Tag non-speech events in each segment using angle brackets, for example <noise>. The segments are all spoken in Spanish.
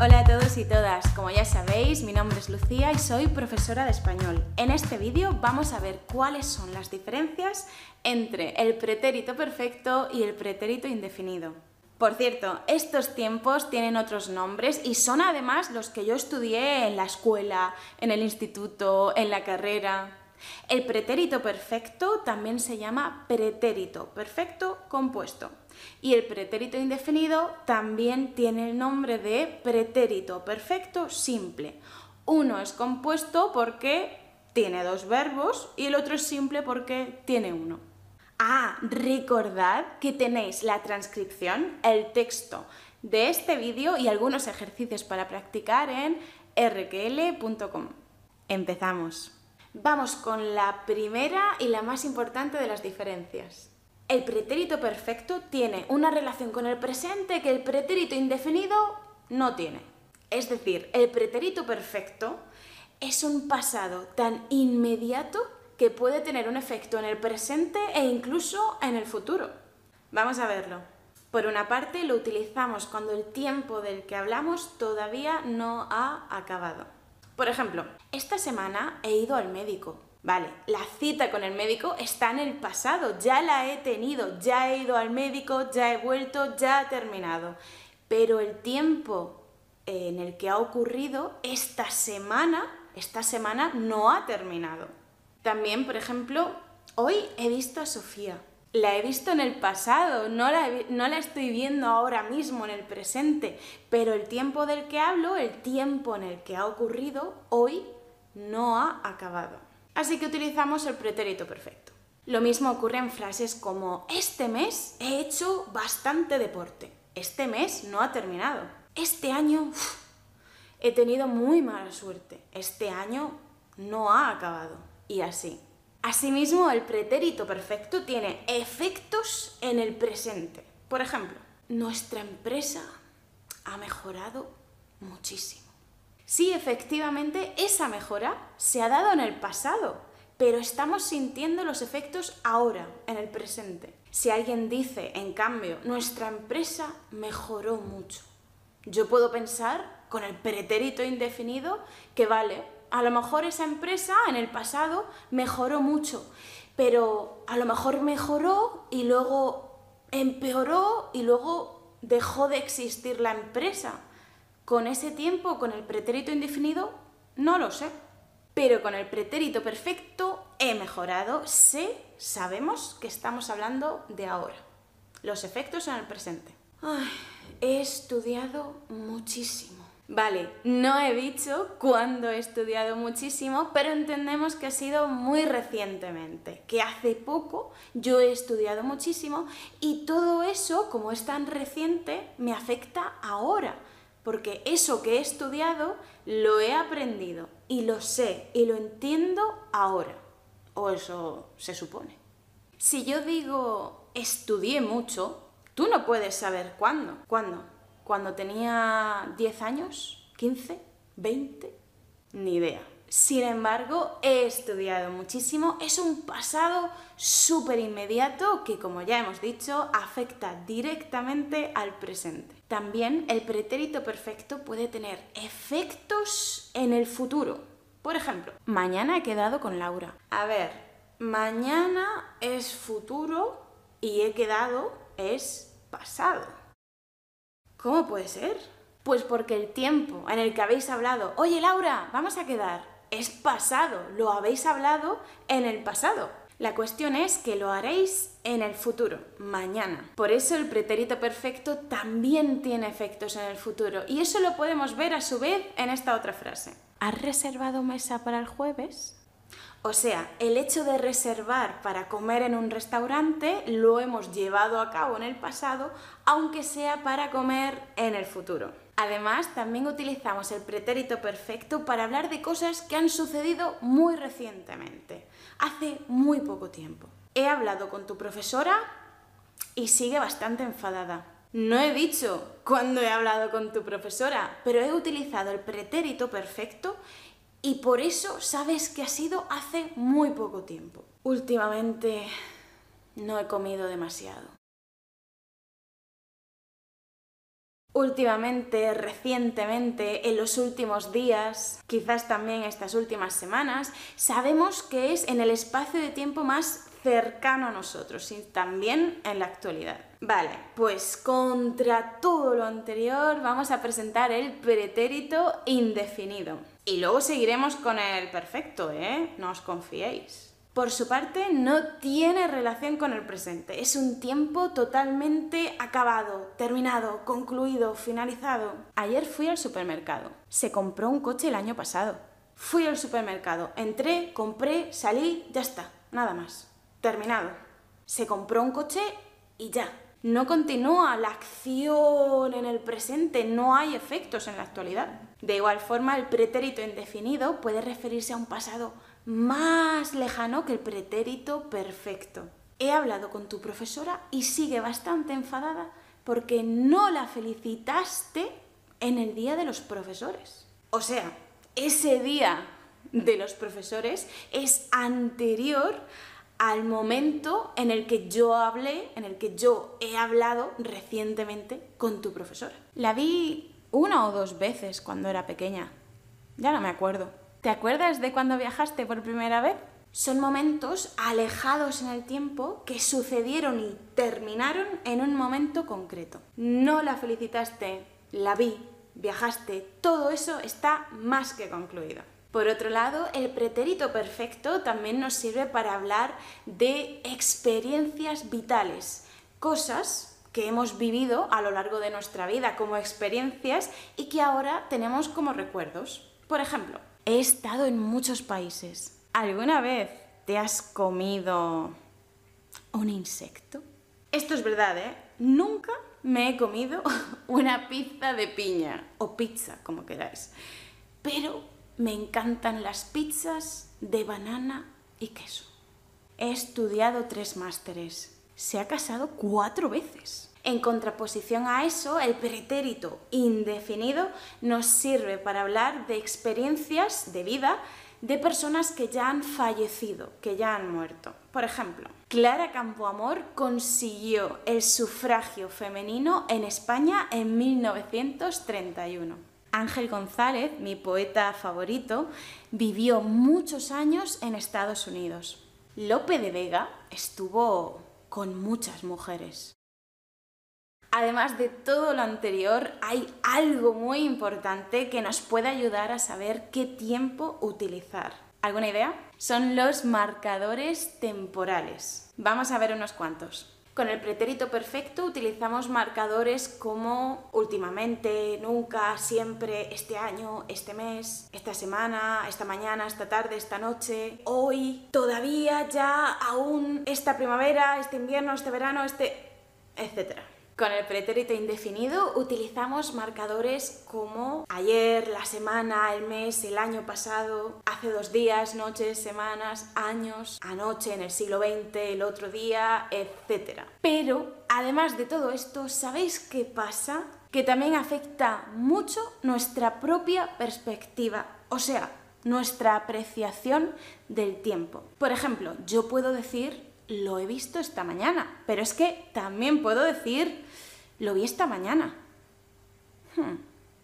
Hola a todos y todas, como ya sabéis, mi nombre es Lucía y soy profesora de español. En este vídeo vamos a ver cuáles son las diferencias entre el pretérito perfecto y el pretérito indefinido. Por cierto, estos tiempos tienen otros nombres y son además los que yo estudié en la escuela, en el instituto, en la carrera. El pretérito perfecto también se llama pretérito perfecto compuesto. Y el pretérito indefinido también tiene el nombre de pretérito perfecto simple. Uno es compuesto porque tiene dos verbos y el otro es simple porque tiene uno. Ah, recordad que tenéis la transcripción, el texto de este vídeo y algunos ejercicios para practicar en rql.com. Empezamos. Vamos con la primera y la más importante de las diferencias. El pretérito perfecto tiene una relación con el presente que el pretérito indefinido no tiene. Es decir, el pretérito perfecto es un pasado tan inmediato que puede tener un efecto en el presente e incluso en el futuro. Vamos a verlo. Por una parte, lo utilizamos cuando el tiempo del que hablamos todavía no ha acabado. Por ejemplo, esta semana he ido al médico. Vale, la cita con el médico está en el pasado, ya la he tenido, ya he ido al médico, ya he vuelto, ya ha terminado. Pero el tiempo en el que ha ocurrido esta semana, esta semana no ha terminado. También, por ejemplo, hoy he visto a Sofía. La he visto en el pasado, no la, no la, estoy viendo ahora mismo en el presente, pero el tiempo del que hablo, el tiempo en el que ha ocurrido, hoy no ha acabado. Así que utilizamos el pretérito perfecto. Lo mismo ocurre en frases como este mes he hecho bastante deporte. Este mes no ha terminado. Este año he tenido muy mala suerte. Este año no ha acabado. Y así. Asimismo, el pretérito perfecto tiene efectos en el presente. Por ejemplo, nuestra empresa ha mejorado muchísimo. Sí, efectivamente, esa mejora se ha dado en el pasado, pero estamos sintiendo los efectos ahora, en el presente. Si alguien dice, en cambio, nuestra empresa mejoró mucho, yo puedo pensar con el pretérito indefinido que vale, a lo mejor esa empresa en el pasado mejoró mucho, pero a lo mejor mejoró y luego empeoró y luego dejó de existir la empresa. Con ese tiempo, con el pretérito indefinido, no lo sé. Pero con el pretérito perfecto he mejorado, sé, sabemos que estamos hablando de ahora. Los efectos en el presente. He estudiado muchísimo. Vale, no he dicho cuándo he estudiado muchísimo, pero entendemos que ha sido muy recientemente, que hace poco yo he estudiado muchísimo y todo eso, como es tan reciente, me afecta ahora porque eso que he estudiado lo he aprendido y lo sé y lo entiendo ahora. O eso se supone. Si yo digo estudié mucho, tú no puedes saber cuándo. ¿Cuándo? ¿Cuando tenía 10 años? ¿15? ¿20? Ni idea. Sin embargo, he estudiado muchísimo. Es un pasado súper inmediato que, como ya hemos dicho, afecta directamente al presente. También el pretérito perfecto puede tener efectos en el futuro. Por ejemplo, mañana he quedado con Laura. A ver, mañana es futuro y he quedado es pasado. ¿Cómo puede ser? Pues porque el tiempo en el que habéis hablado, oye Laura, vamos a quedar, es pasado, lo habéis hablado en el pasado. La cuestión es que lo haréis en el futuro, mañana. Por eso el pretérito perfecto también tiene efectos en el futuro y eso lo podemos ver a su vez en esta otra frase. ¿Has reservado mesa para el jueves? O sea, el hecho de reservar para comer en un restaurante lo hemos llevado a cabo en el pasado, aunque sea para comer en el futuro. Además, también utilizamos el pretérito perfecto para hablar de cosas que han sucedido muy recientemente, hace muy poco tiempo. He hablado con tu profesora y sigue bastante enfadada. No he dicho cuándo he hablado con tu profesora, pero he utilizado el pretérito perfecto y por eso sabes que ha sido hace muy poco tiempo. Últimamente no he comido demasiado. últimamente, recientemente, en los últimos días, quizás también estas últimas semanas, sabemos que es en el espacio de tiempo más cercano a nosotros y también en la actualidad. Vale, pues contra todo lo anterior vamos a presentar el pretérito indefinido. Y luego seguiremos con el perfecto, ¿eh? No os confiéis. Por su parte, no tiene relación con el presente. Es un tiempo totalmente acabado, terminado, concluido, finalizado. Ayer fui al supermercado. Se compró un coche el año pasado. Fui al supermercado, entré, compré, salí, ya está, nada más. Terminado. Se compró un coche y ya. No continúa la acción en el presente, no hay efectos en la actualidad. De igual forma, el pretérito indefinido puede referirse a un pasado más lejano que el pretérito perfecto. He hablado con tu profesora y sigue bastante enfadada porque no la felicitaste en el día de los profesores. O sea, ese día de los profesores es anterior al momento en el que yo hablé, en el que yo he hablado recientemente con tu profesora. La vi una o dos veces cuando era pequeña. Ya no me acuerdo. ¿Te acuerdas de cuando viajaste por primera vez? Son momentos alejados en el tiempo que sucedieron y terminaron en un momento concreto. No la felicitaste, la vi, viajaste, todo eso está más que concluido. Por otro lado, el pretérito perfecto también nos sirve para hablar de experiencias vitales, cosas que hemos vivido a lo largo de nuestra vida como experiencias y que ahora tenemos como recuerdos. Por ejemplo, he estado en muchos países. ¿Alguna vez te has comido un insecto? Esto es verdad, ¿eh? Nunca me he comido <laughs> una pizza de piña o pizza, como queráis. Pero me encantan las pizzas de banana y queso. He estudiado tres másteres. Se ha casado cuatro veces. En contraposición a eso, el pretérito indefinido nos sirve para hablar de experiencias de vida de personas que ya han fallecido, que ya han muerto. Por ejemplo, Clara Campoamor consiguió el sufragio femenino en España en 1931. Ángel González, mi poeta favorito, vivió muchos años en Estados Unidos. Lope de Vega estuvo con muchas mujeres. Además de todo lo anterior, hay algo muy importante que nos puede ayudar a saber qué tiempo utilizar. ¿Alguna idea? Son los marcadores temporales. Vamos a ver unos cuantos. Con el pretérito perfecto utilizamos marcadores como últimamente, nunca, siempre, este año, este mes, esta semana, esta mañana, esta tarde, esta noche, hoy, todavía, ya, aún, esta primavera, este invierno, este verano, este... etcétera. Con el pretérito indefinido utilizamos marcadores como ayer, la semana, el mes, el año pasado, hace dos días, noches, semanas, años, anoche, en el siglo XX, el otro día, etc. Pero, además de todo esto, ¿sabéis qué pasa? Que también afecta mucho nuestra propia perspectiva, o sea, nuestra apreciación del tiempo. Por ejemplo, yo puedo decir lo he visto esta mañana, pero es que también puedo decir, lo vi esta mañana. Hmm.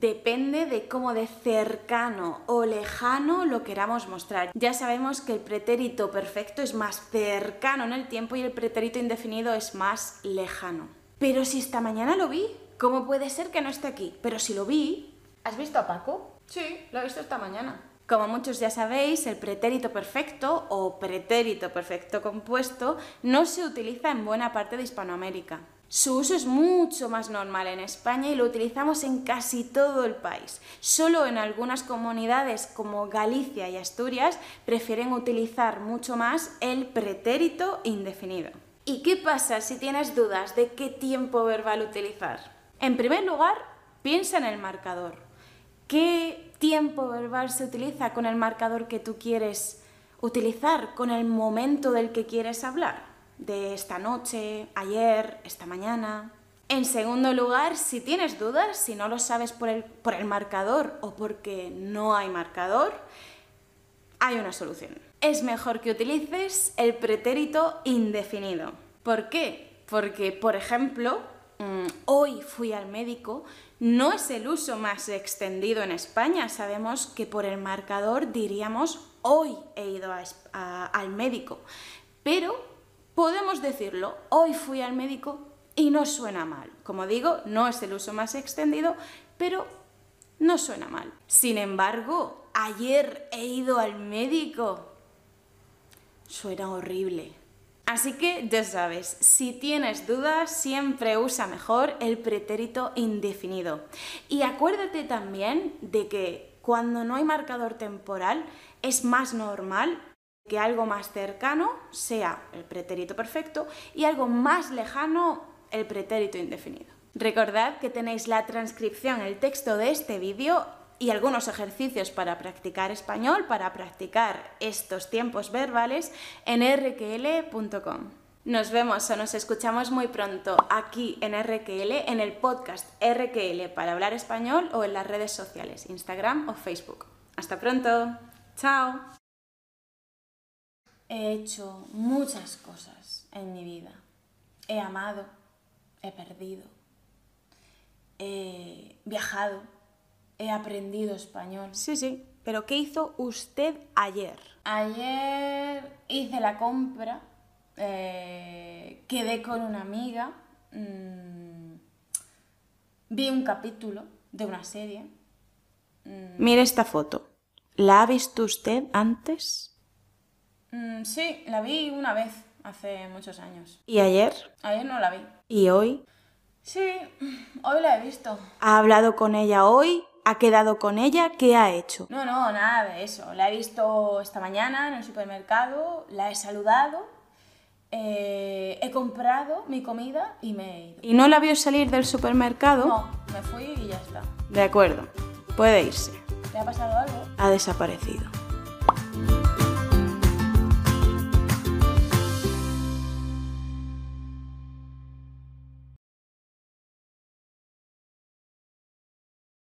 Depende de cómo de cercano o lejano lo queramos mostrar. Ya sabemos que el pretérito perfecto es más cercano en el tiempo y el pretérito indefinido es más lejano. Pero si esta mañana lo vi, ¿cómo puede ser que no esté aquí? Pero si lo vi... ¿Has visto a Paco? Sí, lo he visto esta mañana. Como muchos ya sabéis, el pretérito perfecto o pretérito perfecto compuesto no se utiliza en buena parte de Hispanoamérica. Su uso es mucho más normal en España y lo utilizamos en casi todo el país. Solo en algunas comunidades como Galicia y Asturias prefieren utilizar mucho más el pretérito indefinido. ¿Y qué pasa si tienes dudas de qué tiempo verbal utilizar? En primer lugar, piensa en el marcador. ¿Qué tiempo verbal se utiliza con el marcador que tú quieres utilizar, con el momento del que quieres hablar, de esta noche, ayer, esta mañana. En segundo lugar, si tienes dudas, si no lo sabes por el, por el marcador o porque no hay marcador, hay una solución. Es mejor que utilices el pretérito indefinido. ¿Por qué? Porque, por ejemplo, hoy fui al médico no es el uso más extendido en España. Sabemos que por el marcador diríamos hoy he ido al médico. Pero podemos decirlo, hoy fui al médico y no suena mal. Como digo, no es el uso más extendido, pero no suena mal. Sin embargo, ayer he ido al médico. Suena horrible. Así que ya sabes, si tienes dudas, siempre usa mejor el pretérito indefinido. Y acuérdate también de que cuando no hay marcador temporal es más normal que algo más cercano sea el pretérito perfecto y algo más lejano el pretérito indefinido. Recordad que tenéis la transcripción, el texto de este vídeo y algunos ejercicios para practicar español, para practicar estos tiempos verbales en rql.com. Nos vemos o nos escuchamos muy pronto aquí en RQL, en el podcast RQL para hablar español o en las redes sociales, Instagram o Facebook. Hasta pronto. Chao. He hecho muchas cosas en mi vida. He amado, he perdido, he viajado, he aprendido español. Sí, sí, pero ¿qué hizo usted ayer? Ayer hice la compra, eh, quedé con una amiga, mm, vi un capítulo de una serie. Mm. Mire esta foto. ¿La ha visto usted antes? Mm, sí, la vi una vez, hace muchos años. ¿Y ayer? Ayer no la vi. ¿Y hoy? Sí, hoy la he visto. ¿Ha hablado con ella hoy? ¿Ha quedado con ella? ¿Qué ha hecho? No, no, nada de eso. La he visto esta mañana en el supermercado, la he saludado, eh, he comprado mi comida y me he ido. ¿Y no la vio salir del supermercado? No, me fui y ya está. De acuerdo, puede irse. ¿Le ha pasado algo? Ha desaparecido.